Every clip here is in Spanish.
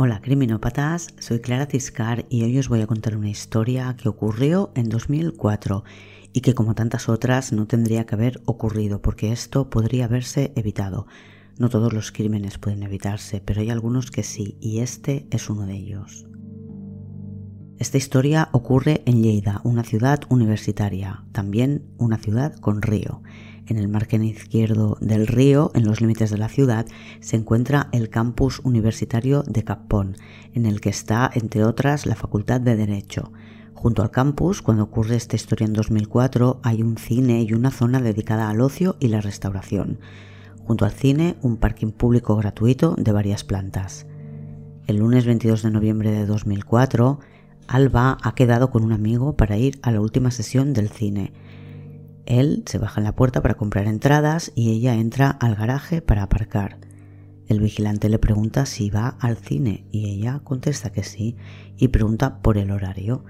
Hola criminópatas, soy Clara Tiscar y hoy os voy a contar una historia que ocurrió en 2004 y que como tantas otras no tendría que haber ocurrido porque esto podría haberse evitado. No todos los crímenes pueden evitarse, pero hay algunos que sí y este es uno de ellos. Esta historia ocurre en Lleida, una ciudad universitaria, también una ciudad con río. En el margen izquierdo del río, en los límites de la ciudad, se encuentra el campus universitario de Capón, en el que está, entre otras, la Facultad de Derecho. Junto al campus, cuando ocurre esta historia en 2004, hay un cine y una zona dedicada al ocio y la restauración. Junto al cine, un parking público gratuito de varias plantas. El lunes 22 de noviembre de 2004, Alba ha quedado con un amigo para ir a la última sesión del cine. Él se baja en la puerta para comprar entradas y ella entra al garaje para aparcar. El vigilante le pregunta si va al cine y ella contesta que sí y pregunta por el horario.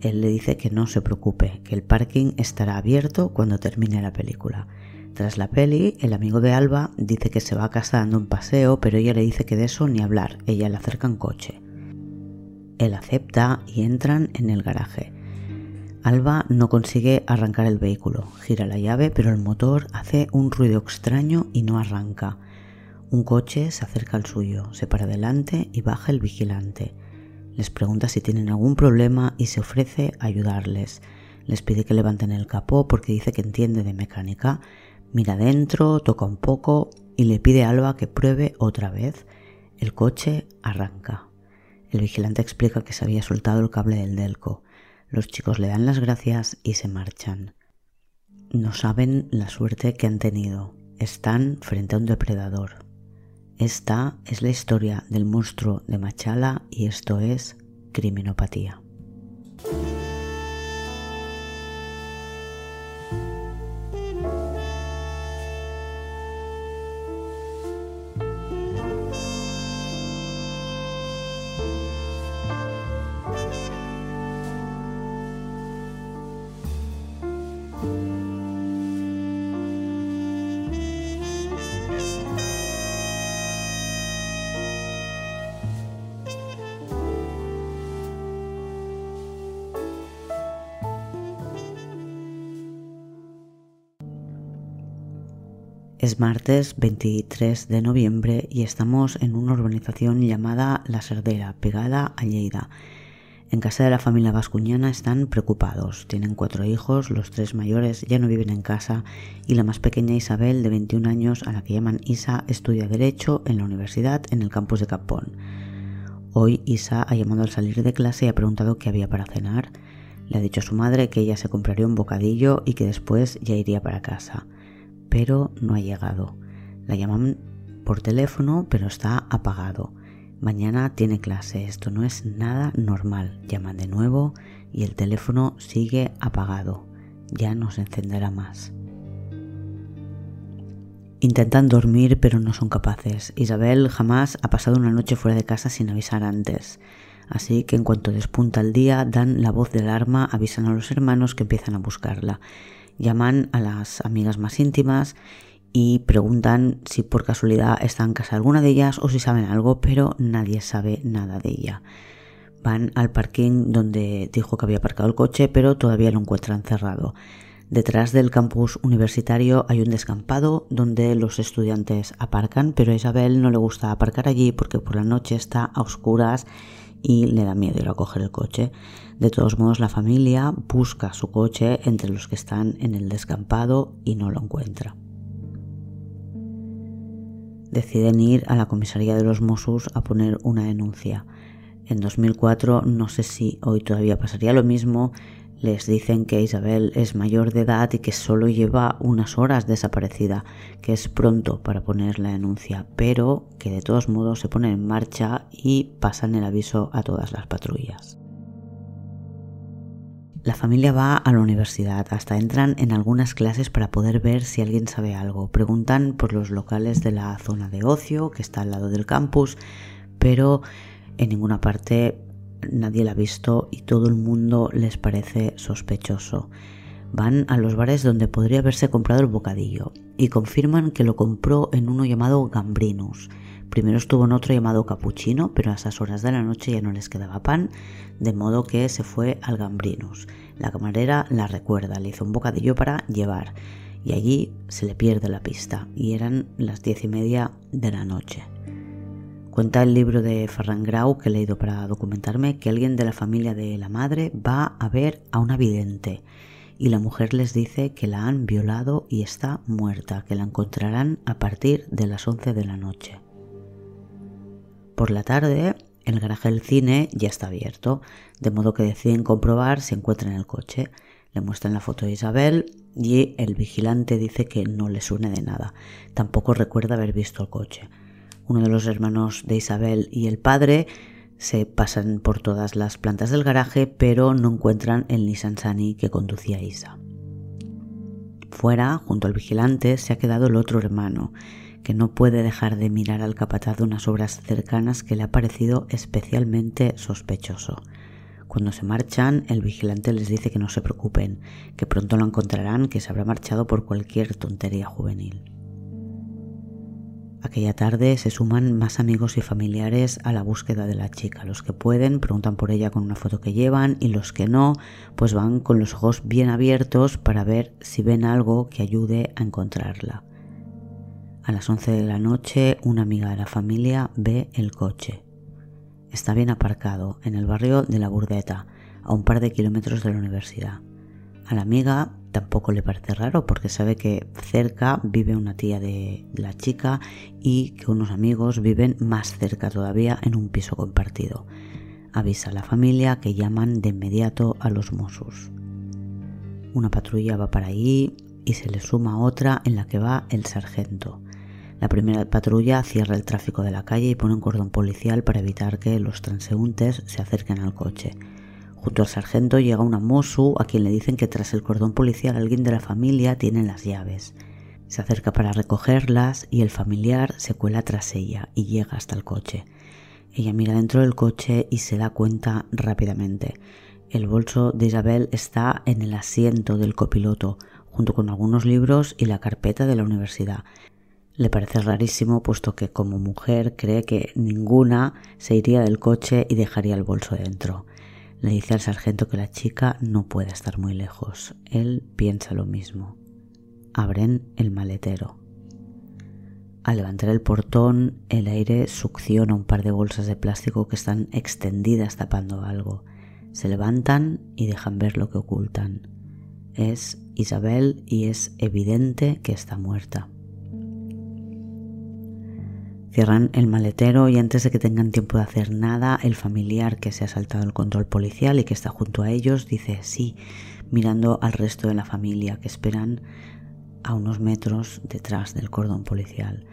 Él le dice que no se preocupe, que el parking estará abierto cuando termine la película. Tras la peli, el amigo de Alba dice que se va a casa dando un paseo, pero ella le dice que de eso ni hablar, ella le acerca en coche. Él acepta y entran en el garaje. Alba no consigue arrancar el vehículo, gira la llave, pero el motor hace un ruido extraño y no arranca. Un coche se acerca al suyo, se para delante y baja el vigilante. Les pregunta si tienen algún problema y se ofrece a ayudarles. Les pide que levanten el capó porque dice que entiende de mecánica. Mira dentro, toca un poco y le pide a Alba que pruebe otra vez. El coche arranca. El vigilante explica que se había soltado el cable del delco. Los chicos le dan las gracias y se marchan. No saben la suerte que han tenido. Están frente a un depredador. Esta es la historia del monstruo de Machala y esto es criminopatía. Martes 23 de noviembre y estamos en una urbanización llamada La Serdera, pegada a Lleida. En casa de la familia vascuñana están preocupados. Tienen cuatro hijos, los tres mayores ya no viven en casa y la más pequeña Isabel, de 21 años, a la que llaman Isa, estudia Derecho en la universidad en el campus de Capón. Hoy Isa ha llamado al salir de clase y ha preguntado qué había para cenar. Le ha dicho a su madre que ella se compraría un bocadillo y que después ya iría para casa pero no ha llegado. La llaman por teléfono, pero está apagado. Mañana tiene clase, esto no es nada normal. Llaman de nuevo y el teléfono sigue apagado. Ya no se encenderá más. Intentan dormir pero no son capaces. Isabel jamás ha pasado una noche fuera de casa sin avisar antes. Así que en cuanto despunta el día dan la voz de alarma, avisan a los hermanos que empiezan a buscarla llaman a las amigas más íntimas y preguntan si por casualidad está en casa alguna de ellas o si saben algo, pero nadie sabe nada de ella. Van al parking donde dijo que había aparcado el coche, pero todavía lo encuentran cerrado. Detrás del campus universitario hay un descampado donde los estudiantes aparcan, pero a Isabel no le gusta aparcar allí porque por la noche está a oscuras y le da miedo ir a coger el coche. De todos modos, la familia busca su coche entre los que están en el descampado y no lo encuentra. Deciden ir a la comisaría de los Mossos a poner una denuncia. En 2004, no sé si hoy todavía pasaría lo mismo, les dicen que Isabel es mayor de edad y que solo lleva unas horas desaparecida, que es pronto para poner la denuncia, pero que de todos modos se pone en marcha y pasan el aviso a todas las patrullas. La familia va a la universidad, hasta entran en algunas clases para poder ver si alguien sabe algo. Preguntan por los locales de la zona de ocio que está al lado del campus, pero en ninguna parte nadie la ha visto y todo el mundo les parece sospechoso. Van a los bares donde podría haberse comprado el bocadillo y confirman que lo compró en uno llamado Gambrinus, Primero estuvo en otro llamado Capuchino, pero a esas horas de la noche ya no les quedaba pan, de modo que se fue al Gambrinus. La camarera la recuerda, le hizo un bocadillo para llevar y allí se le pierde la pista y eran las diez y media de la noche. Cuenta el libro de Ferran Grau que he leído para documentarme que alguien de la familia de la madre va a ver a una vidente y la mujer les dice que la han violado y está muerta, que la encontrarán a partir de las 11 de la noche. Por la tarde, el garaje del cine ya está abierto, de modo que deciden comprobar si encuentran el coche. Le muestran la foto de Isabel y el vigilante dice que no le suene de nada. Tampoco recuerda haber visto el coche. Uno de los hermanos de Isabel y el padre se pasan por todas las plantas del garaje, pero no encuentran el Nissan Sunny que conducía Isa. Fuera, junto al vigilante, se ha quedado el otro hermano, que no puede dejar de mirar al capataz de unas obras cercanas que le ha parecido especialmente sospechoso. Cuando se marchan, el vigilante les dice que no se preocupen, que pronto lo encontrarán, que se habrá marchado por cualquier tontería juvenil. Aquella tarde se suman más amigos y familiares a la búsqueda de la chica. Los que pueden preguntan por ella con una foto que llevan y los que no, pues van con los ojos bien abiertos para ver si ven algo que ayude a encontrarla. A las 11 de la noche, una amiga de la familia ve el coche. Está bien aparcado en el barrio de La Burdeta, a un par de kilómetros de la universidad. A la amiga tampoco le parece raro porque sabe que cerca vive una tía de la chica y que unos amigos viven más cerca todavía en un piso compartido. Avisa a la familia que llaman de inmediato a los Mossos. Una patrulla va para allí y se le suma otra en la que va el sargento. La primera patrulla cierra el tráfico de la calle y pone un cordón policial para evitar que los transeúntes se acerquen al coche. Junto al sargento llega una Mosu a quien le dicen que tras el cordón policial alguien de la familia tiene las llaves. Se acerca para recogerlas y el familiar se cuela tras ella y llega hasta el coche. Ella mira dentro del coche y se da cuenta rápidamente. El bolso de Isabel está en el asiento del copiloto, junto con algunos libros y la carpeta de la universidad. Le parece rarísimo puesto que como mujer cree que ninguna se iría del coche y dejaría el bolso dentro. Le dice al sargento que la chica no puede estar muy lejos. Él piensa lo mismo. Abren el maletero. Al levantar el portón, el aire succiona un par de bolsas de plástico que están extendidas tapando algo. Se levantan y dejan ver lo que ocultan. Es Isabel y es evidente que está muerta. Cierran el maletero y antes de que tengan tiempo de hacer nada, el familiar que se ha saltado el control policial y que está junto a ellos dice sí, mirando al resto de la familia que esperan a unos metros detrás del cordón policial.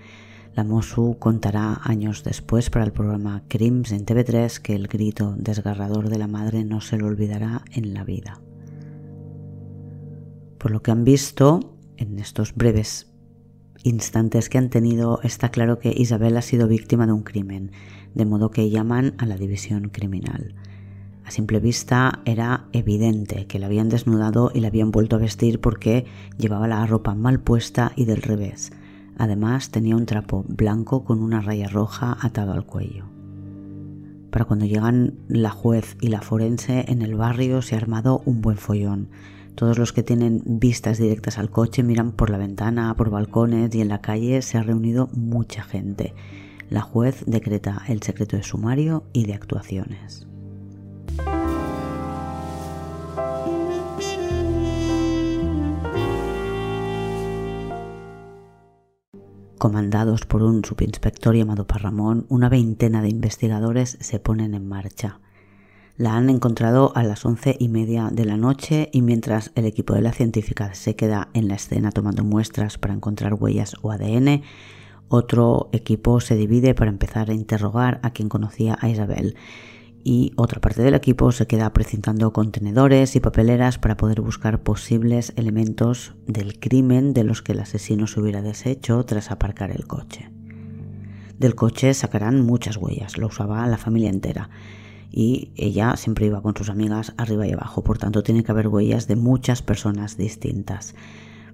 La Mosu contará años después para el programa Crims en TV3 que el grito desgarrador de la madre no se lo olvidará en la vida. Por lo que han visto en estos breves instantes que han tenido, está claro que Isabel ha sido víctima de un crimen, de modo que llaman a la división criminal. A simple vista era evidente que la habían desnudado y la habían vuelto a vestir porque llevaba la ropa mal puesta y del revés. Además tenía un trapo blanco con una raya roja atado al cuello. Para cuando llegan la juez y la forense en el barrio se ha armado un buen follón. Todos los que tienen vistas directas al coche miran por la ventana, por balcones y en la calle se ha reunido mucha gente. La juez decreta el secreto de sumario y de actuaciones. Comandados por un subinspector llamado Parramón, una veintena de investigadores se ponen en marcha. La han encontrado a las once y media de la noche y mientras el equipo de la científica se queda en la escena tomando muestras para encontrar huellas o ADN, otro equipo se divide para empezar a interrogar a quien conocía a Isabel y otra parte del equipo se queda precintando contenedores y papeleras para poder buscar posibles elementos del crimen de los que el asesino se hubiera deshecho tras aparcar el coche. Del coche sacarán muchas huellas, lo usaba la familia entera y ella siempre iba con sus amigas arriba y abajo, por tanto tiene que haber huellas de muchas personas distintas.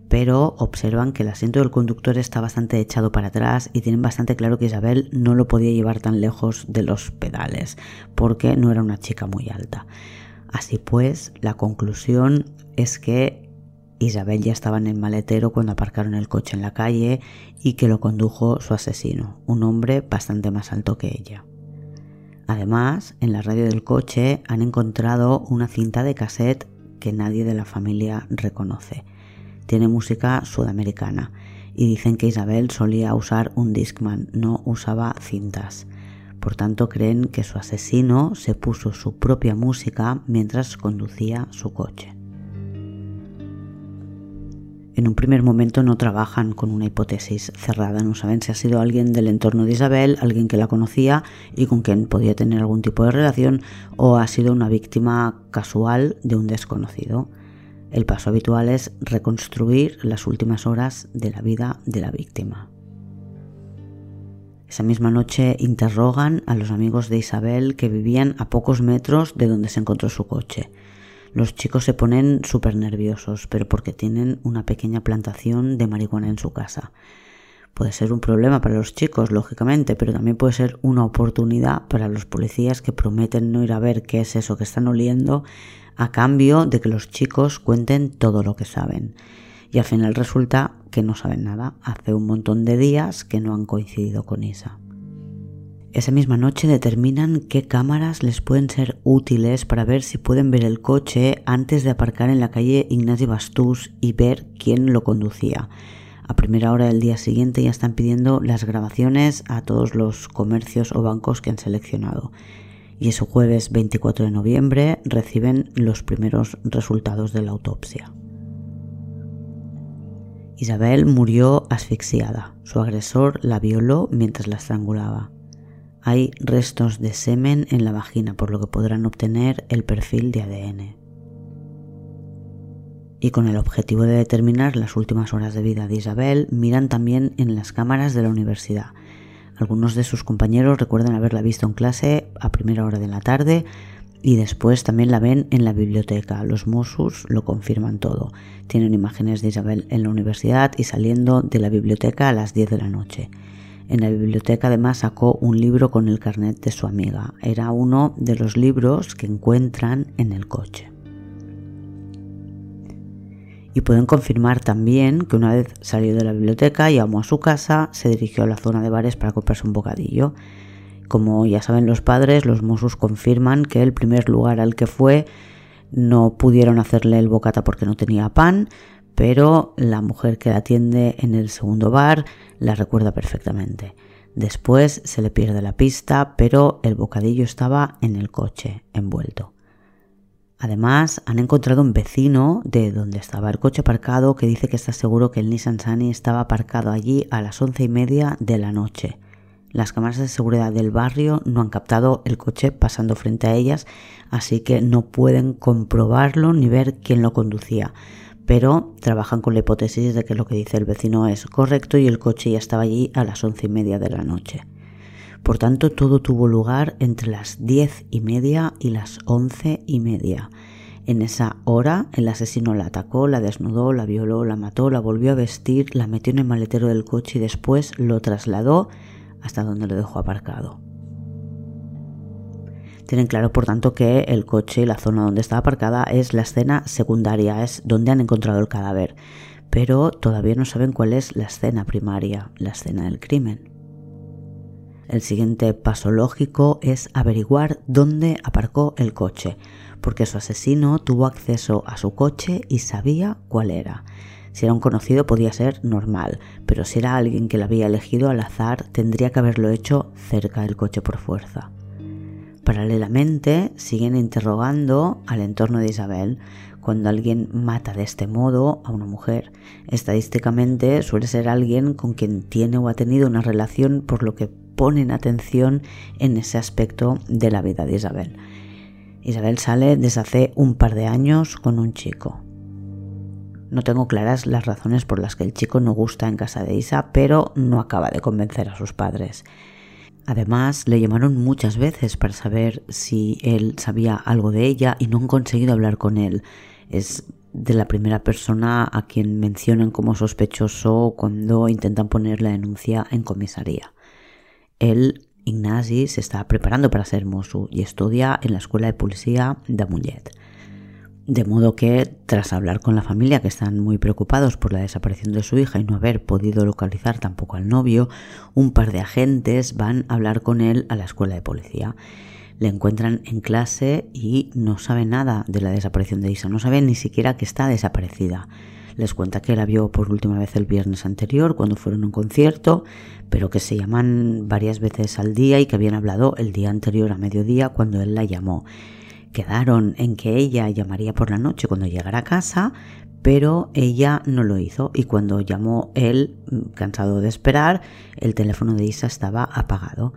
pero observan que el asiento del conductor está bastante echado para atrás y tienen bastante claro que Isabel no lo podía llevar tan lejos de los pedales, porque no era una chica muy alta. Así pues, la conclusión es que Isabel ya estaba en el maletero cuando aparcaron el coche en la calle y que lo condujo su asesino, un hombre bastante más alto que ella. Además, en la radio del coche han encontrado una cinta de cassette que nadie de la familia reconoce. Tiene música sudamericana y dicen que Isabel solía usar un Discman, no usaba cintas. Por tanto, creen que su asesino se puso su propia música mientras conducía su coche. En un primer momento no trabajan con una hipótesis cerrada, no saben si ha sido alguien del entorno de Isabel, alguien que la conocía y con quien podía tener algún tipo de relación, o ha sido una víctima casual de un desconocido. El paso habitual es reconstruir las últimas horas de la vida de la víctima. Esa misma noche interrogan a los amigos de Isabel que vivían a pocos metros de donde se encontró su coche. Los chicos se ponen súper nerviosos, pero porque tienen una pequeña plantación de marihuana en su casa. Puede ser un problema para los chicos, lógicamente, pero también puede ser una oportunidad para los policías que prometen no ir a ver qué es eso que están oliendo a cambio de que los chicos cuenten todo lo que saben. Y al final resulta que no saben nada. Hace un montón de días que no han coincidido con Isa. Esa misma noche determinan qué cámaras les pueden ser útiles para ver si pueden ver el coche antes de aparcar en la calle Ignasi Bastús y ver quién lo conducía. A primera hora del día siguiente ya están pidiendo las grabaciones a todos los comercios o bancos que han seleccionado. Y ese jueves 24 de noviembre reciben los primeros resultados de la autopsia. Isabel murió asfixiada. Su agresor la violó mientras la estrangulaba. Hay restos de semen en la vagina, por lo que podrán obtener el perfil de ADN. Y con el objetivo de determinar las últimas horas de vida de Isabel, miran también en las cámaras de la universidad. Algunos de sus compañeros recuerdan haberla visto en clase a primera hora de la tarde y después también la ven en la biblioteca. Los Mossos lo confirman todo. Tienen imágenes de Isabel en la universidad y saliendo de la biblioteca a las 10 de la noche. En la biblioteca además sacó un libro con el carnet de su amiga. Era uno de los libros que encuentran en el coche. Y pueden confirmar también que una vez salió de la biblioteca y llamó a su casa, se dirigió a la zona de bares para comprarse un bocadillo. Como ya saben los padres, los Mossos confirman que el primer lugar al que fue no pudieron hacerle el bocata porque no tenía pan, pero la mujer que la atiende en el segundo bar la recuerda perfectamente. Después se le pierde la pista, pero el bocadillo estaba en el coche, envuelto. Además, han encontrado un vecino de donde estaba el coche aparcado que dice que está seguro que el Nissan Sunny estaba aparcado allí a las once y media de la noche. Las cámaras de seguridad del barrio no han captado el coche pasando frente a ellas, así que no pueden comprobarlo ni ver quién lo conducía pero trabajan con la hipótesis de que lo que dice el vecino es correcto y el coche ya estaba allí a las once y media de la noche. Por tanto, todo tuvo lugar entre las diez y media y las once y media. En esa hora, el asesino la atacó, la desnudó, la violó, la mató, la volvió a vestir, la metió en el maletero del coche y después lo trasladó hasta donde lo dejó aparcado. Tienen claro, por tanto, que el coche y la zona donde está aparcada es la escena secundaria, es donde han encontrado el cadáver, pero todavía no saben cuál es la escena primaria, la escena del crimen. El siguiente paso lógico es averiguar dónde aparcó el coche, porque su asesino tuvo acceso a su coche y sabía cuál era. Si era un conocido podía ser normal, pero si era alguien que lo había elegido al azar tendría que haberlo hecho cerca del coche por fuerza. Paralelamente, siguen interrogando al entorno de Isabel. Cuando alguien mata de este modo a una mujer, estadísticamente suele ser alguien con quien tiene o ha tenido una relación, por lo que ponen atención en ese aspecto de la vida de Isabel. Isabel sale desde hace un par de años con un chico. No tengo claras las razones por las que el chico no gusta en casa de Isa, pero no acaba de convencer a sus padres. Además, le llamaron muchas veces para saber si él sabía algo de ella y no han conseguido hablar con él. Es de la primera persona a quien mencionan como sospechoso cuando intentan poner la denuncia en comisaría. Él, Ignasi, se está preparando para ser mozo y estudia en la Escuela de Policía de. De modo que, tras hablar con la familia, que están muy preocupados por la desaparición de su hija y no haber podido localizar tampoco al novio, un par de agentes van a hablar con él a la escuela de policía. Le encuentran en clase y no sabe nada de la desaparición de Isa, no sabe ni siquiera que está desaparecida. Les cuenta que la vio por última vez el viernes anterior cuando fueron a un concierto, pero que se llaman varias veces al día y que habían hablado el día anterior a mediodía cuando él la llamó Quedaron en que ella llamaría por la noche cuando llegara a casa, pero ella no lo hizo y cuando llamó él, cansado de esperar, el teléfono de Isa estaba apagado.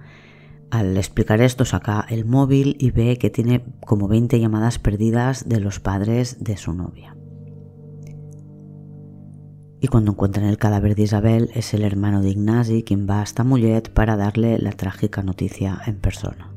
Al explicar esto saca el móvil y ve que tiene como 20 llamadas perdidas de los padres de su novia. Y cuando encuentran el cadáver de Isabel es el hermano de Ignasi quien va hasta Mollet para darle la trágica noticia en persona.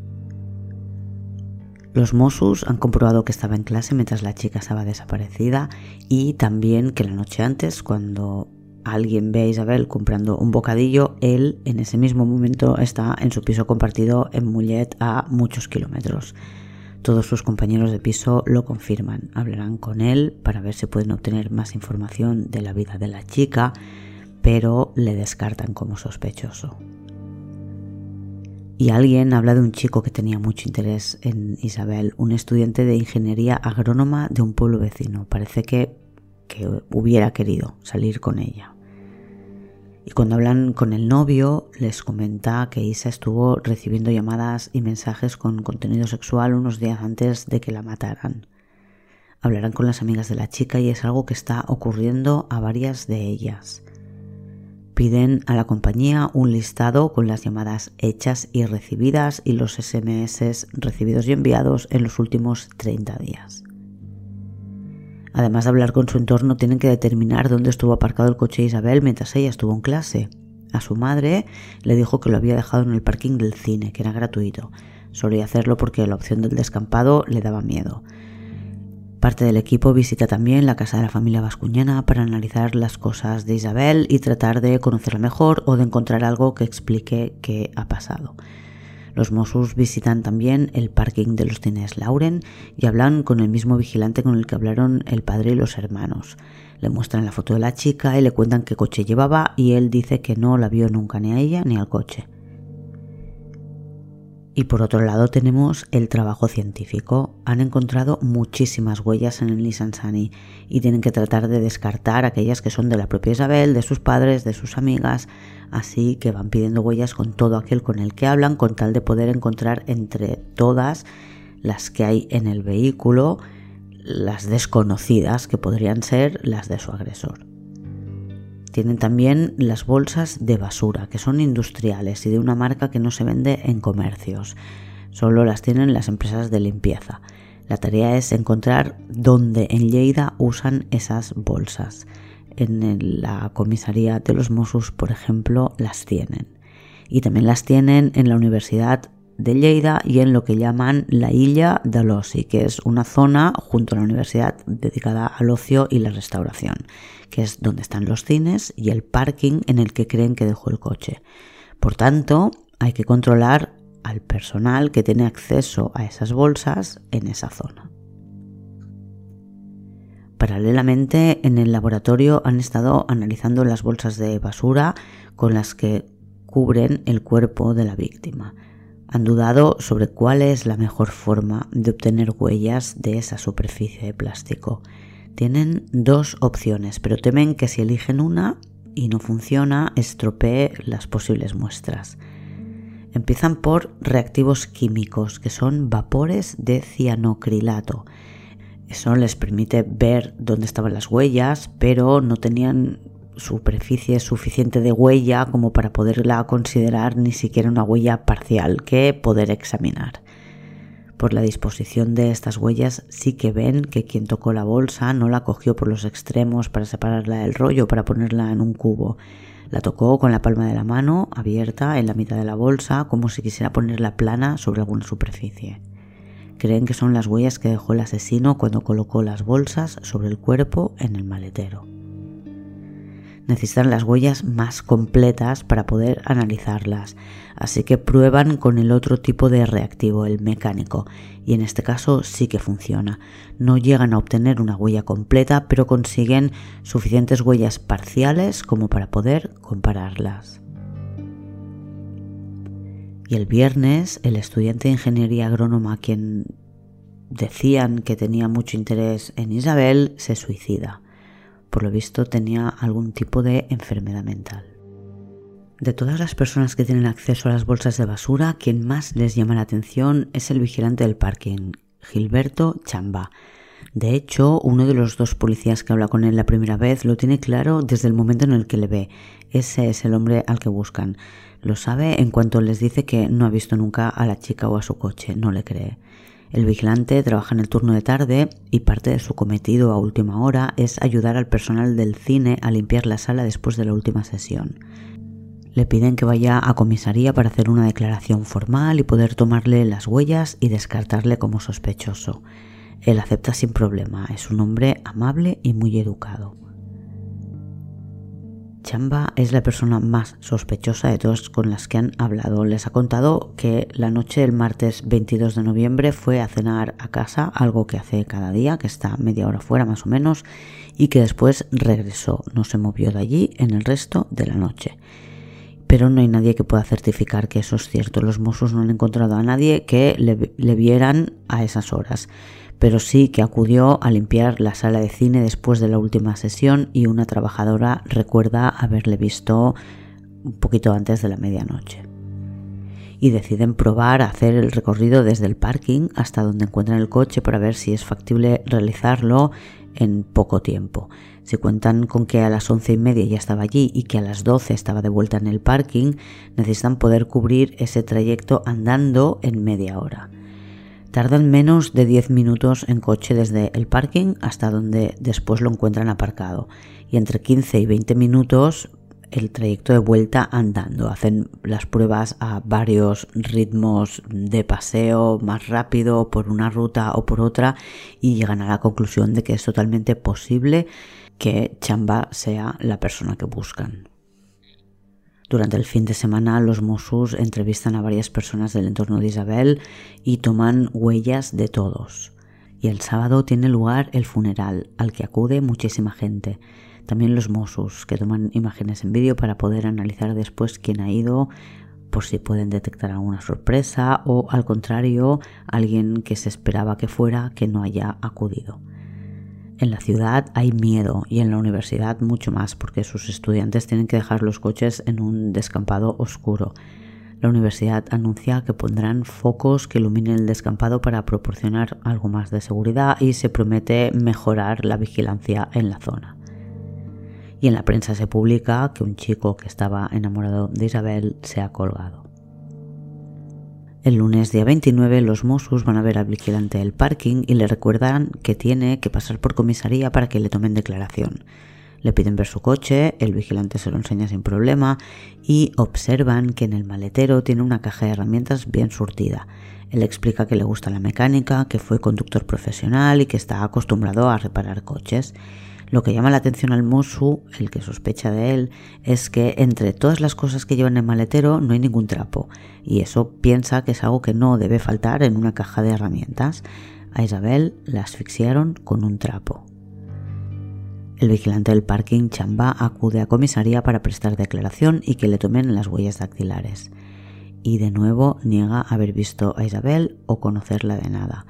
Los Mossos han comprobado que estaba en clase mientras la chica estaba desaparecida y también que la noche antes, cuando alguien ve a Isabel comprando un bocadillo, él en ese mismo momento está en su piso compartido en Mullet a muchos kilómetros. Todos sus compañeros de piso lo confirman, hablarán con él para ver si pueden obtener más información de la vida de la chica, pero le descartan como sospechoso y alguien habla de un chico que tenía mucho interés en Isabel, un estudiante de ingeniería agrónoma de un pueblo vecino. Parece que, que hubiera querido salir con ella. Y cuando hablan con el novio, les comenta que Isa estuvo recibiendo llamadas y mensajes con contenido sexual unos días antes de que la mataran. Hablarán con las amigas de la chica y es algo que está ocurriendo a varias de ellas piden a la compañía un listado con las llamadas hechas y recibidas y los SMS recibidos y enviados en los últimos 30 días. Además de hablar con su entorno, tienen que determinar dónde estuvo aparcado el coche de Isabel mientras ella estuvo en clase. A su madre le dijo que lo había dejado en el parking del cine, que era gratuito. Solía hacerlo porque la opción del descampado le daba miedo. Parte del equipo visita también la casa de la familia vascuñana para analizar las cosas de Isabel y tratar de conocerla mejor o de encontrar algo que explique qué ha pasado. Los Mossos visitan también el parking de los cines Lauren y hablan con el mismo vigilante con el que hablaron el padre y los hermanos. Le muestran la foto de la chica y le cuentan qué coche llevaba y él dice que no la vio nunca ni a ella ni al coche. Y por otro lado tenemos el trabajo científico. Han encontrado muchísimas huellas en el Nisansani y tienen que tratar de descartar aquellas que son de la propia Isabel, de sus padres, de sus amigas, así que van pidiendo huellas con todo aquel con el que hablan con tal de poder encontrar entre todas las que hay en el vehículo las desconocidas que podrían ser las de su agresor. Tienen también las bolsas de basura, que son industriales y de una marca que no se vende en comercios. Solo las tienen las empresas de limpieza. La tarea es encontrar dónde en Lleida usan esas bolsas. En la comisaría de los Mossos, por ejemplo, las tienen. Y también las tienen en la Universidad de Lleida y en lo que llaman la Illa de l'Oci, que es una zona junto a la universidad dedicada al ocio y la restauración, que es donde están los cines y el parking en el que creen que dejó el coche. Por tanto, hay que controlar al personal que tiene acceso a esas bolsas en esa zona. Paralelamente, en el laboratorio han estado analizando las bolsas de basura con las que cubren el cuerpo de la víctima han dudado sobre cuál es la mejor forma de obtener huellas de esa superficie de plástico. Tienen dos opciones, pero temen que si eligen una y no funciona, estropee las posibles muestras. Empiezan por reactivos químicos, que son vapores de cianocrilato. Eso les permite ver dónde estaban las huellas, pero no tenían superficie suficiente de huella como para poderla considerar ni siquiera una huella parcial que poder examinar. Por la disposición de estas huellas sí que ven que quien tocó la bolsa no la cogió por los extremos para separarla del rollo, para ponerla en un cubo. La tocó con la palma de la mano abierta en la mitad de la bolsa como si quisiera ponerla plana sobre alguna superficie. creen que son las huellas que dejó el asesino cuando colocó las bolsas sobre el cuerpo en el maletero necesitan las huellas más completas para poder analizarlas, así que prueban con el otro tipo de reactivo, el mecánico, y en este caso sí que funciona. No llegan a obtener una huella completa, pero consiguen suficientes huellas parciales como para poder compararlas. Y el viernes, el estudiante de ingeniería agrónoma, quien decían que tenía mucho interés en Isabel, se suicida por lo visto tenía algún tipo de enfermedad mental. De todas las personas que tienen acceso a las bolsas de basura, quien más les llama la atención es el vigilante del parking, Gilberto Chamba. De hecho, uno de los dos policías que habla con él la primera vez lo tiene claro desde el momento en el que le ve. Ese es el hombre al que buscan. Lo sabe en cuanto les dice que no ha visto nunca a la chica o a su coche, no le cree. El vigilante trabaja en el turno de tarde y parte de su cometido a última hora es ayudar al personal del cine a limpiar la sala después de la última sesión. Le piden que vaya a comisaría para hacer una declaración formal y poder tomarle las huellas y descartarle como sospechoso. Él acepta sin problema, es un hombre amable y muy educado. Chamba es la persona más sospechosa de todas con las que han hablado. Les ha contado que la noche del martes 22 de noviembre fue a cenar a casa, algo que hace cada día, que está media hora fuera más o menos, y que después regresó. No se movió de allí en el resto de la noche. Pero no hay nadie que pueda certificar que eso es cierto. Los Mossos no han encontrado a nadie que le, le vieran a esas horas pero sí que acudió a limpiar la sala de cine después de la última sesión y una trabajadora recuerda haberle visto un poquito antes de la medianoche. Y deciden probar hacer el recorrido desde el parking hasta donde encuentran el coche para ver si es factible realizarlo en poco tiempo. Si cuentan con que a las once y media ya estaba allí y que a las doce estaba de vuelta en el parking, necesitan poder cubrir ese trayecto andando en media hora. Tardan menos de 10 minutos en coche desde el parking hasta donde después lo encuentran aparcado y entre 15 y 20 minutos el trayecto de vuelta andando. Hacen las pruebas a varios ritmos de paseo más rápido por una ruta o por otra y llegan a la conclusión de que es totalmente posible que Chamba sea la persona que buscan. Durante el fin de semana los Mossos entrevistan a varias personas del entorno de Isabel y toman huellas de todos. Y el sábado tiene lugar el funeral, al que acude muchísima gente. También los Mossos, que toman imágenes en vídeo para poder analizar después quién ha ido, por si pueden detectar alguna sorpresa o al contrario, alguien que se esperaba que fuera que no haya acudido. En la ciudad hay miedo y en la universidad mucho más porque sus estudiantes tienen que dejar los coches en un descampado oscuro. La universidad anuncia que pondrán focos que iluminen el descampado para proporcionar algo más de seguridad y se promete mejorar la vigilancia en la zona. Y en la prensa se publica que un chico que estaba enamorado de Isabel se ha colgado. El lunes día 29 los Mossos van a ver al vigilante del parking y le recuerdan que tiene que pasar por comisaría para que le tomen declaración. Le piden ver su coche, el vigilante se lo enseña sin problema y observan que en el maletero tiene una caja de herramientas bien surtida. Él explica que le gusta la mecánica, que fue conductor profesional y que está acostumbrado a reparar coches. Lo que llama la atención al Mosu, el que sospecha de él, es que entre todas las cosas que lleva en el maletero no hay ningún trapo, y eso piensa que es algo que no debe faltar en una caja de herramientas. A Isabel la asfixiaron con un trapo. El vigilante del parking Chamba acude a comisaría para prestar declaración y que le tomen las huellas dactilares. Y de nuevo niega haber visto a Isabel o conocerla de nada.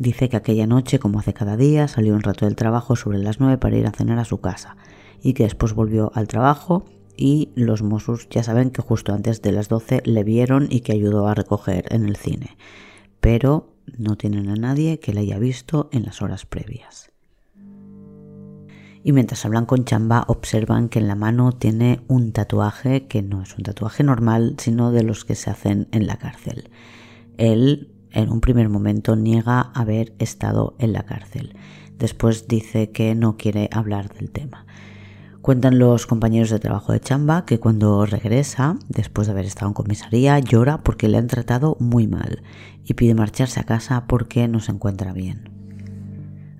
Dice que aquella noche, como hace cada día, salió un rato del trabajo sobre las nueve para ir a cenar a su casa y que después volvió al trabajo y los Mossos ya saben que justo antes de las doce le vieron y que ayudó a recoger en el cine, pero no tienen a nadie que le haya visto en las horas previas. Y mientras hablan con Chamba observan que en la mano tiene un tatuaje que no es un tatuaje normal, sino de los que se hacen en la cárcel. Él en un primer momento niega haber estado en la cárcel. Después dice que no quiere hablar del tema. Cuentan los compañeros de trabajo de Chamba que cuando regresa, después de haber estado en comisaría, llora porque le han tratado muy mal y pide marcharse a casa porque no se encuentra bien.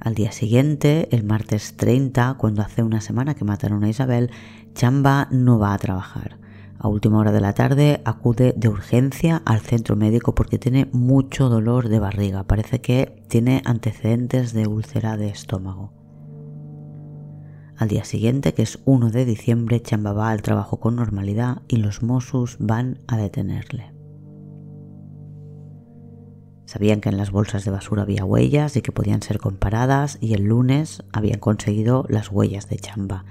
Al día siguiente, el martes 30, cuando hace una semana que mataron a Isabel, Chamba no va a trabajar. A última hora de la tarde acude de urgencia al centro médico porque tiene mucho dolor de barriga. Parece que tiene antecedentes de úlcera de estómago. Al día siguiente, que es 1 de diciembre, Chamba va al trabajo con normalidad y los Mossos van a detenerle. Sabían que en las bolsas de basura había huellas y que podían ser comparadas y el lunes habían conseguido las huellas de Chamba.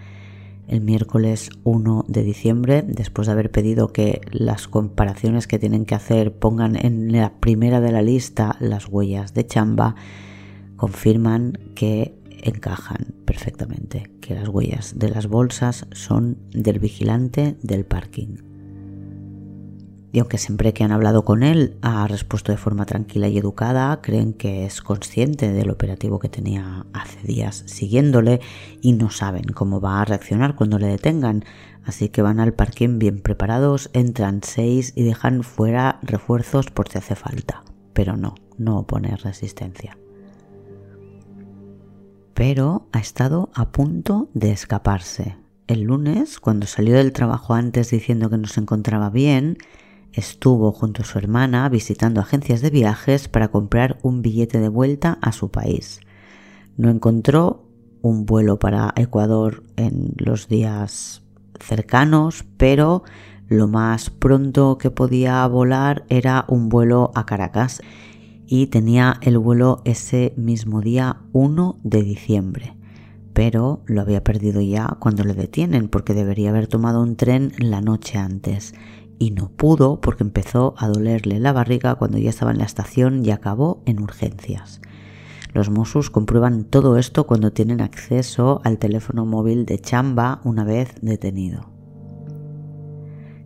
El miércoles 1 de diciembre, después de haber pedido que las comparaciones que tienen que hacer pongan en la primera de la lista las huellas de Chamba, confirman que encajan perfectamente, que las huellas de las bolsas son del vigilante del parking. Y aunque siempre que han hablado con él ha respuesto de forma tranquila y educada, creen que es consciente del operativo que tenía hace días siguiéndole y no saben cómo va a reaccionar cuando le detengan. Así que van al parking bien preparados, entran seis y dejan fuera refuerzos por si hace falta. Pero no, no oponer resistencia pero ha estado a punto de escaparse. El lunes, cuando salió del trabajo antes diciendo que no se encontraba bien, estuvo junto a su hermana visitando agencias de viajes para comprar un billete de vuelta a su país. No encontró un vuelo para Ecuador en los días cercanos, pero lo más pronto que podía volar era un vuelo a Caracas y tenía el vuelo ese mismo día 1 de diciembre. Pero lo había perdido ya cuando le detienen porque debería haber tomado un tren la noche antes y no pudo porque empezó a dolerle la barriga cuando ya estaba en la estación y acabó en urgencias. Los Mossos comprueban todo esto cuando tienen acceso al teléfono móvil de Chamba una vez detenido.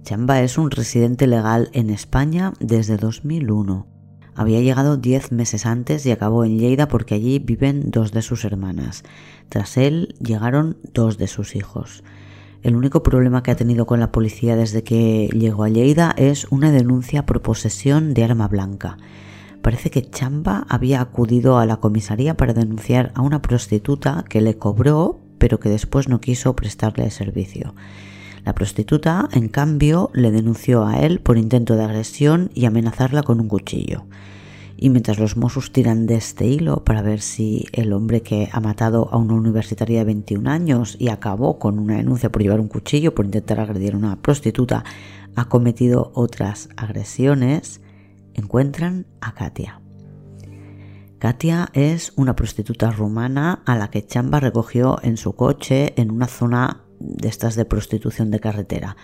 Chamba es un residente legal en España desde 2001 había llegado diez meses antes y acabó en Lleida porque allí viven dos de sus hermanas. Tras él llegaron dos de sus hijos. El único problema que ha tenido con la policía desde que llegó a Lleida es una denuncia por posesión de arma blanca. Parece que Chamba había acudido a la comisaría para denunciar a una prostituta que le cobró pero que después no quiso prestarle servicio. La prostituta, en cambio, le denunció a él por intento de agresión y amenazarla con un cuchillo. Y mientras los Mossos tiran de este hilo para ver si el hombre que ha matado a una universitaria de 21 años y acabó con una denuncia por llevar un cuchillo por intentar agredir a una prostituta ha cometido otras agresiones, encuentran a Katia. Katia es una prostituta rumana a la que Chamba recogió en su coche en una zona de estas de prostitución de carretera.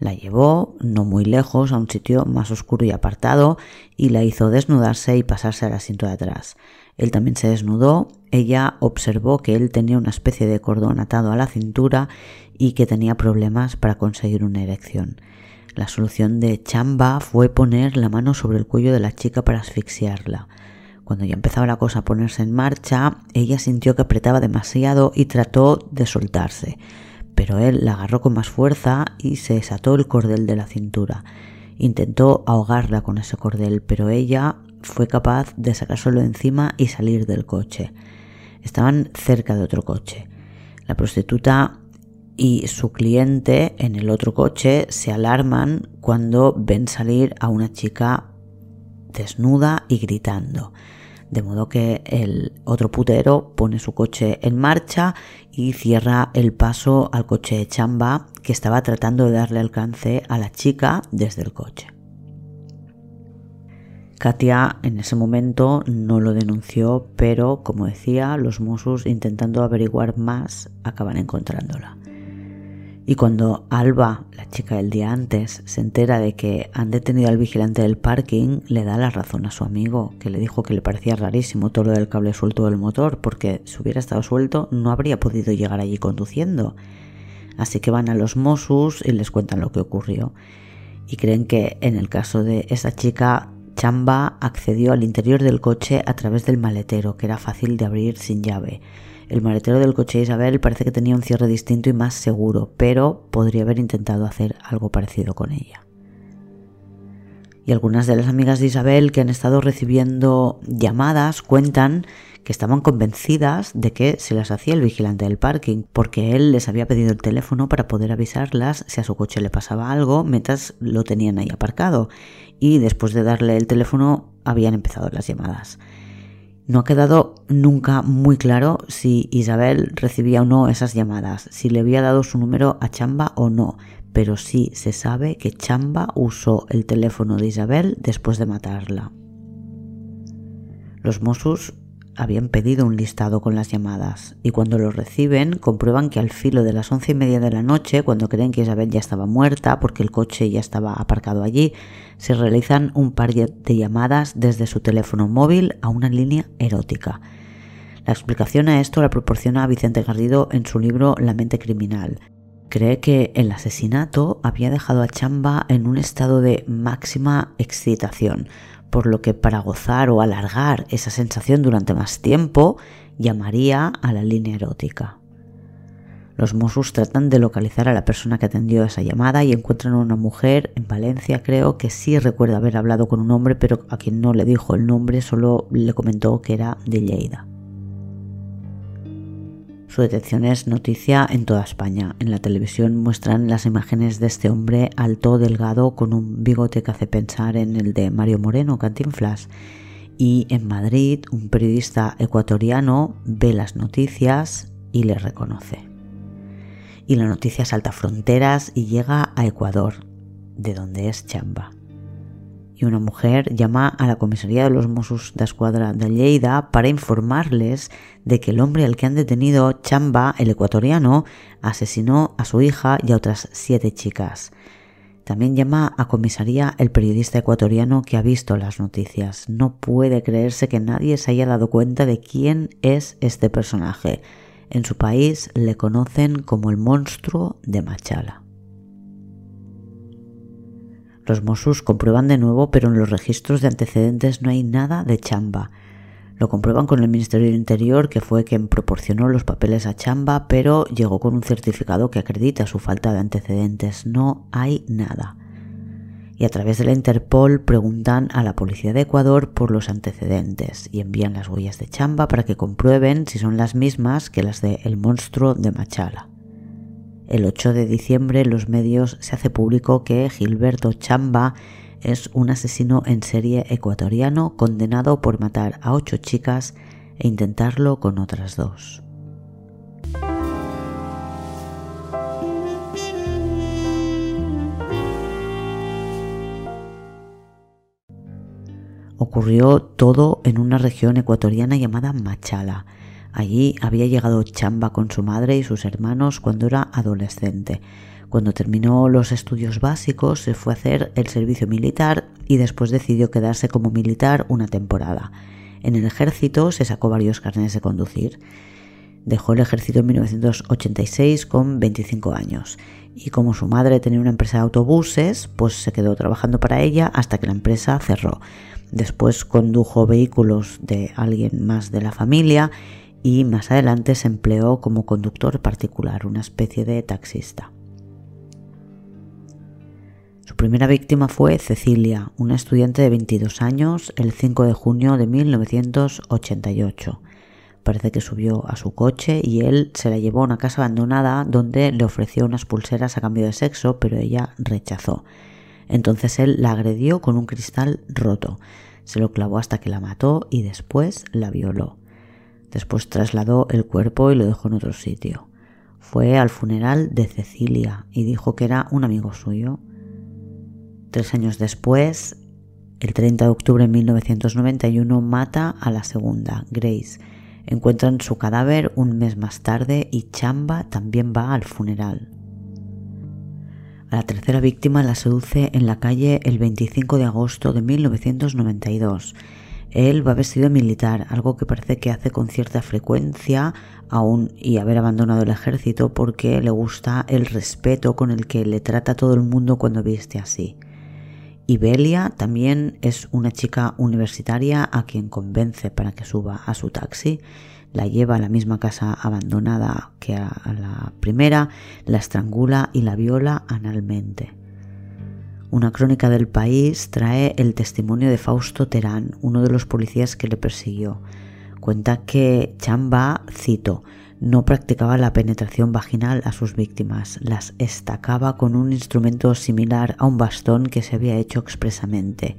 La llevó no muy lejos a un sitio más oscuro y apartado y la hizo desnudarse y pasarse al asiento de atrás. Él también se desnudó, ella observó que él tenía una especie de cordón atado a la cintura y que tenía problemas para conseguir una erección. La solución de Chamba fue poner la mano sobre el cuello de la chica para asfixiarla. Cuando ya empezaba la cosa a ponerse en marcha, ella sintió que apretaba demasiado y trató de soltarse pero él la agarró con más fuerza y se desató el cordel de la cintura. Intentó ahogarla con ese cordel, pero ella fue capaz de sacárselo encima y salir del coche. Estaban cerca de otro coche. La prostituta y su cliente en el otro coche se alarman cuando ven salir a una chica desnuda y gritando. De modo que el otro putero pone su coche en marcha y cierra el paso al coche de chamba que estaba tratando de darle alcance a la chica desde el coche. Katia en ese momento no lo denunció, pero como decía, los Mossos intentando averiguar más acaban encontrándola. Y cuando Alba, la chica del día antes, se entera de que han detenido al vigilante del parking, le da la razón a su amigo, que le dijo que le parecía rarísimo todo lo del cable suelto del motor, porque si hubiera estado suelto no habría podido llegar allí conduciendo. Así que van a los Mossos y les cuentan lo que ocurrió. Y creen que en el caso de esa chica, Chamba accedió al interior del coche a través del maletero, que era fácil de abrir sin llave El maletero del coche de Isabel parece que tenía un cierre distinto y más seguro, pero podría haber intentado hacer algo parecido con ella. Y algunas de las amigas de Isabel que han estado recibiendo llamadas cuentan que estaban convencidas de que se las hacía el vigilante del parking, porque él les había pedido el teléfono para poder avisarlas si a su coche le pasaba algo mientras lo tenían ahí aparcado. Y después de darle el teléfono habían empezado las llamadas. No ha quedado nunca muy claro si Isabel recibía o no esas llamadas, si le había dado su número a Chamba o no, pero sí se sabe que Chamba usó el teléfono de Isabel después de matarla. Los Mossos habían pedido un listado con las llamadas y cuando lo reciben comprueban que al filo de las once y media de la noche, cuando creen que Isabel ya estaba muerta porque el coche ya estaba aparcado allí, se realizan un par de llamadas desde su teléfono móvil a una línea erótica. La explicación a esto la proporciona Vicente Garrido en su libro La mente criminal. Cree que el asesinato había dejado a Chamba en un estado de máxima excitación, por lo que para gozar o alargar esa sensación durante más tiempo, llamaría a la línea erótica. Los Mossos tratan de localizar a la persona que atendió esa llamada y encuentran a una mujer en Valencia, creo que sí recuerda haber hablado con un hombre, pero a quien no le dijo el nombre, solo le comentó que era de Lleida. Su detención es noticia en toda España. En la televisión muestran las imágenes de este hombre alto, delgado, con un bigote que hace pensar en el de Mario Moreno, Cantinflas. Y en Madrid, un periodista ecuatoriano ve las noticias y le reconoce. Y la noticia salta fronteras y llega a Ecuador, de donde es Chamba y una mujer llama a la comisaría de los Mossos de Escuadra de Lleida para informarles de que el hombre al que han detenido, Chamba, el ecuatoriano, asesinó a su hija y a otras siete chicas. También llama a comisaría el periodista ecuatoriano que ha visto las noticias. No puede creerse que nadie se haya dado cuenta de quién es este personaje. En su país le conocen como el monstruo de Machala. Los Mossos comprueban de nuevo, pero en los registros de antecedentes no hay nada de Chamba. Lo comprueban con el Ministerio del Interior, que fue quien proporcionó los papeles a Chamba, pero llegó con un certificado que acredita su falta de antecedentes. No hay nada. Y a través de la Interpol preguntan a la policía de Ecuador por los antecedentes y envían las huellas de Chamba para que comprueben si son las mismas que las de el monstruo de Machala. El 8 de diciembre en los medios se hace público que Gilberto Chamba es un asesino en serie ecuatoriano condenado por matar a ocho chicas e intentarlo con otras dos. Ocurrió todo en una región ecuatoriana llamada Machala, Allí había llegado Chamba con su madre y sus hermanos cuando era adolescente. Cuando terminó los estudios básicos se fue a hacer el servicio militar y después decidió quedarse como militar una temporada. En el ejército se sacó varios carnes de conducir. Dejó el ejército en 1986 con 25 años y como su madre tenía una empresa de autobuses, pues se quedó trabajando para ella hasta que la empresa cerró. Después condujo vehículos de alguien más de la familia y más adelante se empleó como conductor particular, una especie de taxista. Su primera víctima fue Cecilia, una estudiante de 22 años, el 5 de junio de 1988. Parece que subió a su coche y él se la llevó a una casa abandonada donde le ofreció unas pulseras a cambio de sexo, pero ella rechazó. Entonces él la agredió con un cristal roto, se lo clavó hasta que la mató y después la violó. Después trasladó el cuerpo y lo dejó en otro sitio. Fue al funeral de Cecilia y dijo que era un amigo suyo. Tres años después, el 30 de octubre de 1991, mata a la segunda, Grace. Encuentran su cadáver un mes más tarde y Chamba también va al funeral. A la tercera víctima la seduce en la calle el 25 de agosto de 1992 él va vestido militar, algo que parece que hace con cierta frecuencia aún y haber abandonado el ejército porque le gusta el respeto con el que le trata todo el mundo cuando viste así. Y Belia también es una chica universitaria a quien convence para que suba a su taxi. La lleva a la misma casa abandonada que a la primera, la estrangula y la viola analmente. Una crónica del país trae el testimonio de Fausto Terán, uno de los policías que le persiguió. Cuenta que Chamba, cito, no practicaba la penetración vaginal a sus víctimas, las estacaba con un instrumento similar a un bastón que se había hecho expresamente.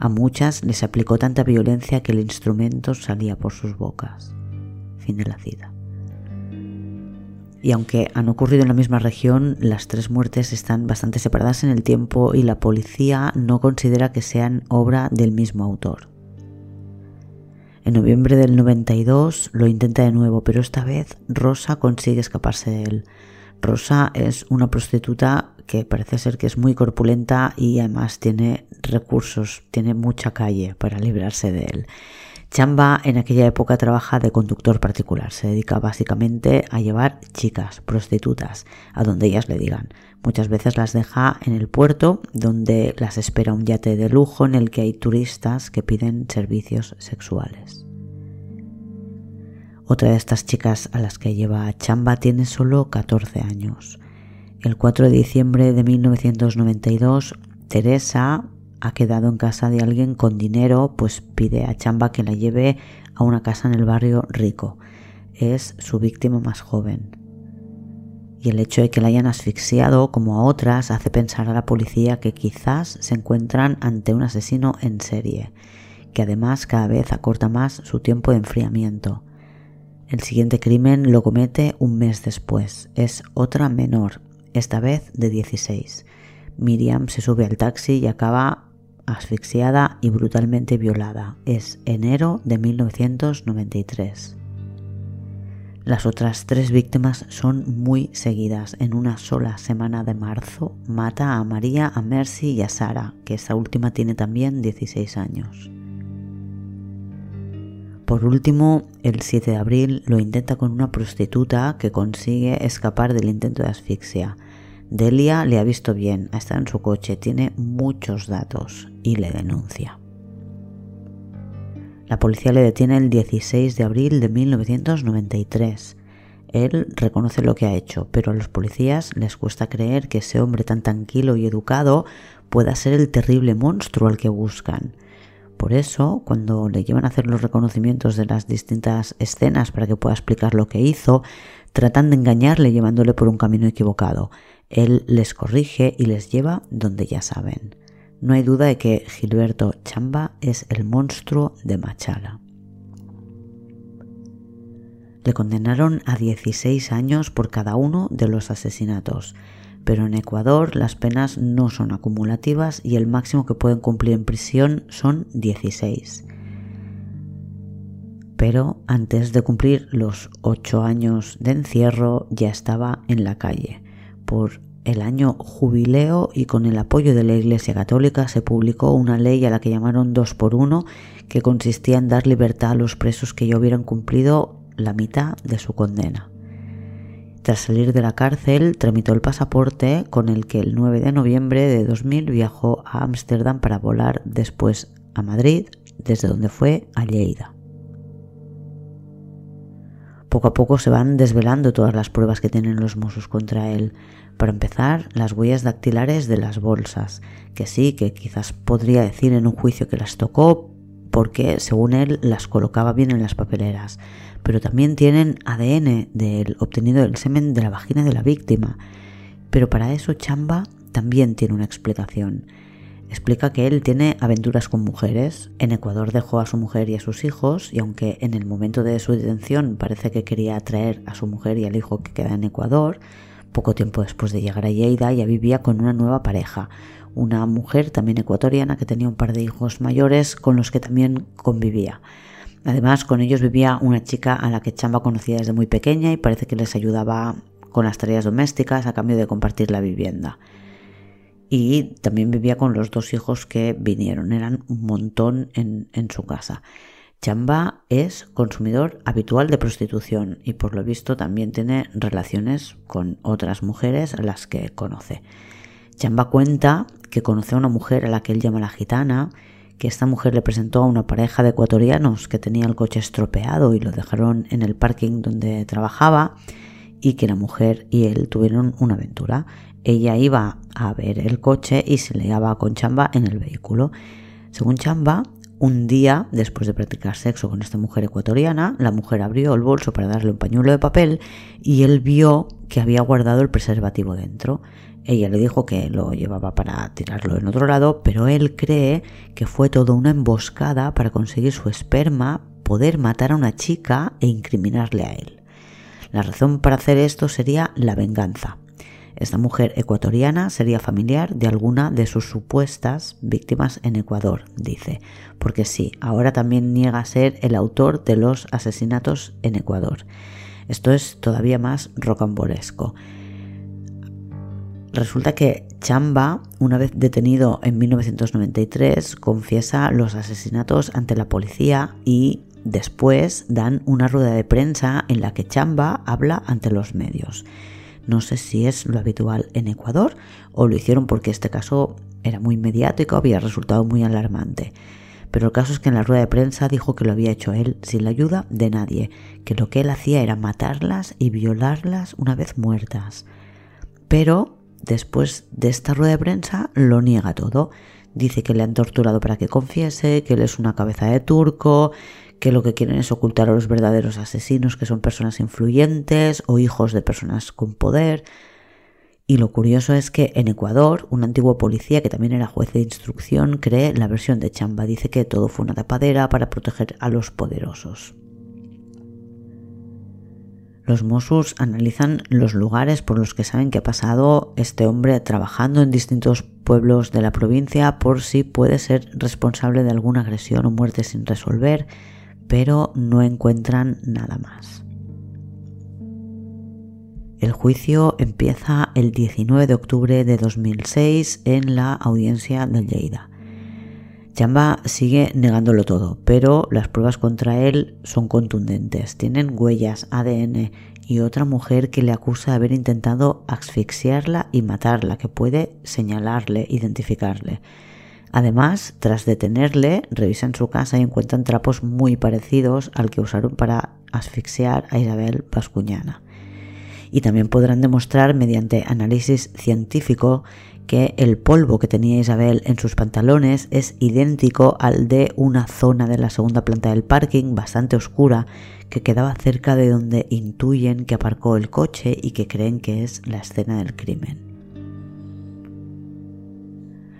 A muchas les aplicó tanta violencia que el instrumento salía por sus bocas. Fin de la cita. Y aunque han ocurrido en la misma región, las tres muertes están bastante separadas en el tiempo y la policía no considera que sean obra del mismo autor. En noviembre del 92 lo intenta de nuevo, pero esta vez Rosa consigue escaparse de él. Rosa es una prostituta que parece ser que es muy corpulenta y además tiene recursos, tiene mucha calle para librarse de él. Chamba en aquella época trabaja de conductor particular, se dedica básicamente a llevar chicas, prostitutas, a donde ellas le digan. Muchas veces las deja en el puerto donde las espera un yate de lujo en el que hay turistas que piden servicios sexuales. Otra de estas chicas a las que lleva Chamba tiene solo 14 años. El 4 de diciembre de 1992, Teresa, ha quedado en casa de alguien con dinero, pues pide a Chamba que la lleve a una casa en el barrio rico. Es su víctima más joven. Y el hecho de que la hayan asfixiado, como a otras, hace pensar a la policía que quizás se encuentran ante un asesino en serie, que además cada vez acorta más su tiempo de enfriamiento. El siguiente crimen lo comete un mes después. Es otra menor, esta vez de 16. Miriam se sube al taxi y acaba asfixiada y brutalmente violada. Es enero de 1993. Las otras tres víctimas son muy seguidas. En una sola semana de marzo mata a María, a Mercy y a Sara, que esta última tiene también 16 años. Por último, el 7 de abril lo intenta con una prostituta que consigue escapar del intento de asfixia. Delia le ha visto bien, estado en su coche, tiene muchos datos y le denuncia. La policía le detiene el 16 de abril de 1993. Él reconoce lo que ha hecho, pero a los policías les cuesta creer que ese hombre tan tranquilo y educado pueda ser el terrible monstruo al que buscan. Por eso, cuando le llevan a hacer los reconocimientos de las distintas escenas para que pueda explicar lo que hizo, tratan de engañarle llevándole por un camino equivocado. Él les corrige y les lleva donde ya saben. No hay duda de que Gilberto Chamba es el monstruo de Machala. Le condenaron a 16 años por cada uno de los asesinatos, pero en Ecuador las penas no son acumulativas y el máximo que pueden cumplir en prisión son 16. Pero antes de cumplir los 8 años de encierro ya estaba en la calle por el año jubileo y con el apoyo de la Iglesia Católica se publicó una ley a la que llamaron dos por uno que consistía en dar libertad a los presos que ya hubieran cumplido la mitad de su condena. Tras salir de la cárcel, tramitó el pasaporte con el que el 9 de noviembre de 2000 viajó a Ámsterdam para volar después a Madrid, desde donde fue a Lleida. Poco a poco se van desvelando todas las pruebas que tienen los Mossos contra él. Para empezar, las huellas dactilares de las bolsas, que sí, que quizás podría decir en un juicio que las tocó porque, según él, las colocaba bien en las papeleras. Pero también tienen ADN del obtenido del semen de la vagina de la víctima. Pero para eso Chamba también tiene una explicación explica que él tiene aventuras con mujeres. En Ecuador dejó a su mujer y a sus hijos y aunque en el momento de su detención parece que quería atraer a su mujer y al hijo que queda en Ecuador, poco tiempo después de llegar a Lleida ya vivía con una nueva pareja, una mujer también ecuatoriana que tenía un par de hijos mayores con los que también convivía. Además, con ellos vivía una chica a la que Chamba conocía desde muy pequeña y parece que les ayudaba con las tareas domésticas a cambio de compartir la vivienda y también vivía con los dos hijos que vinieron, eran un montón en, en su casa. Chamba es consumidor habitual de prostitución y por lo visto también tiene relaciones con otras mujeres a las que conoce. Chamba cuenta que conoció a una mujer a la que él llama la gitana, que esta mujer le presentó a una pareja de ecuatorianos que tenía el coche estropeado y lo dejaron en el parking donde trabajaba y que la mujer y él tuvieron una aventura. Ella iba a ver el coche y se leaba con Chamba en el vehículo. Según Chamba, un día, después de practicar sexo con esta mujer ecuatoriana, la mujer abrió el bolso para darle un pañuelo de papel y él vio que había guardado el preservativo dentro. Ella le dijo que lo llevaba para tirarlo en otro lado, pero él cree que fue todo una emboscada para conseguir su esperma, poder matar a una chica e incriminarle a él. La razón para hacer esto sería la venganza. Esta mujer ecuatoriana sería familiar de alguna de sus supuestas víctimas en Ecuador, dice, porque sí, ahora también niega ser el autor de los asesinatos en Ecuador. Esto es todavía más rocambolesco. Resulta que Chamba, una vez detenido en 1993, confiesa los asesinatos ante la policía y después dan una rueda de prensa en la que Chamba habla ante los medios. No sé si es lo habitual en Ecuador o lo hicieron porque este caso era muy mediático, había resultado muy alarmante. Pero el caso es que en la rueda de prensa dijo que lo había hecho él sin la ayuda de nadie, que lo que él hacía era matarlas y violarlas una vez muertas. Pero después de esta rueda de prensa lo niega todo. Dice que le han torturado para que confiese, que él es una cabeza de turco, que lo que quieren es ocultar a los verdaderos asesinos, que son personas influyentes o hijos de personas con poder. Y lo curioso es que en Ecuador, un antiguo policía que también era juez de instrucción cree la versión de Chamba. Dice que todo fue una tapadera para proteger a los poderosos. Los Mossos analizan los lugares por los que saben que ha pasado este hombre trabajando en distintos pueblos de la provincia por si puede ser responsable de alguna agresión o muerte sin resolver pero no encuentran nada más. El juicio empieza el 19 de octubre de 2006 en la audiencia del Lleida. Chamba sigue negándolo todo, pero las pruebas contra él son contundentes. Tienen huellas, ADN y otra mujer que le acusa de haber intentado asfixiarla y matarla, que puede señalarle, identificarle. Además, tras detenerle, revisan su casa y encuentran trapos muy parecidos al que usaron para asfixiar a Isabel Pascuñana. Y también podrán demostrar mediante análisis científico que el polvo que tenía Isabel en sus pantalones es idéntico al de una zona de la segunda planta del parking bastante oscura que quedaba cerca de donde intuyen que aparcó el coche y que creen que es la escena del crimen.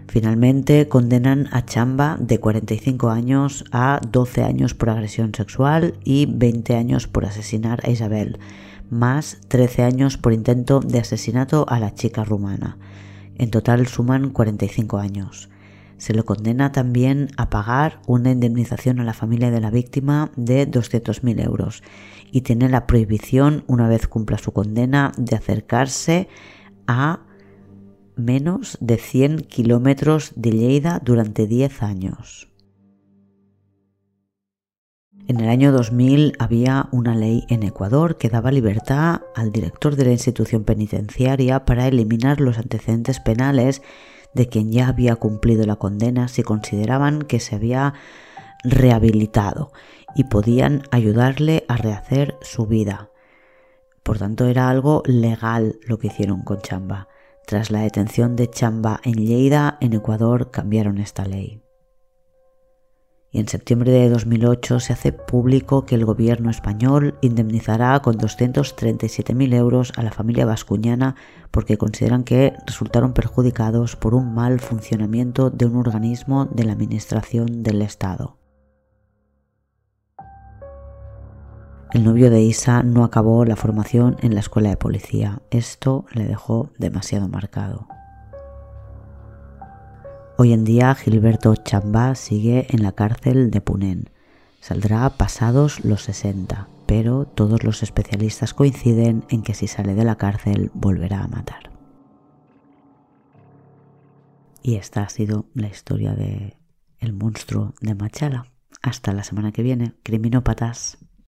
Finalmente condenan a Chamba de 45 años a 12 años por agresión sexual y 20 años por asesinar a Isabel, más 13 años por intento de asesinato a la chica rumana. En total suman 45 años. Se le condena también a pagar una indemnización a la familia de la víctima de 200.000 euros y tiene la prohibición, una vez cumpla su condena, de acercarse a menos de 100 kilómetros de Lleida durante 10 años. En el año 2000 había una ley en Ecuador que daba libertad al director de la institución penitenciaria para eliminar los antecedentes penales de quien ya había cumplido la condena si consideraban que se había rehabilitado y podían ayudarle a rehacer su vida. Por tanto, era algo legal lo que hicieron con Chamba. Tras la detención de Chamba en Lleida, en Ecuador cambiaron esta ley. Y en septiembre de 2008 se hace público que el gobierno español indemnizará con 237.000 euros a la familia vascuñana porque consideran que resultaron perjudicados por un mal funcionamiento de un organismo de la Administración del Estado. El novio de Isa no acabó la formación en la escuela de policía. Esto le dejó demasiado marcado. Hoy en día Gilberto Chambá sigue en la cárcel de Punén. Saldrá pasados los 60, pero todos los especialistas coinciden en que si sale de la cárcel volverá a matar. Y esta ha sido la historia de el monstruo de Machala. Hasta la semana que viene, criminópatas.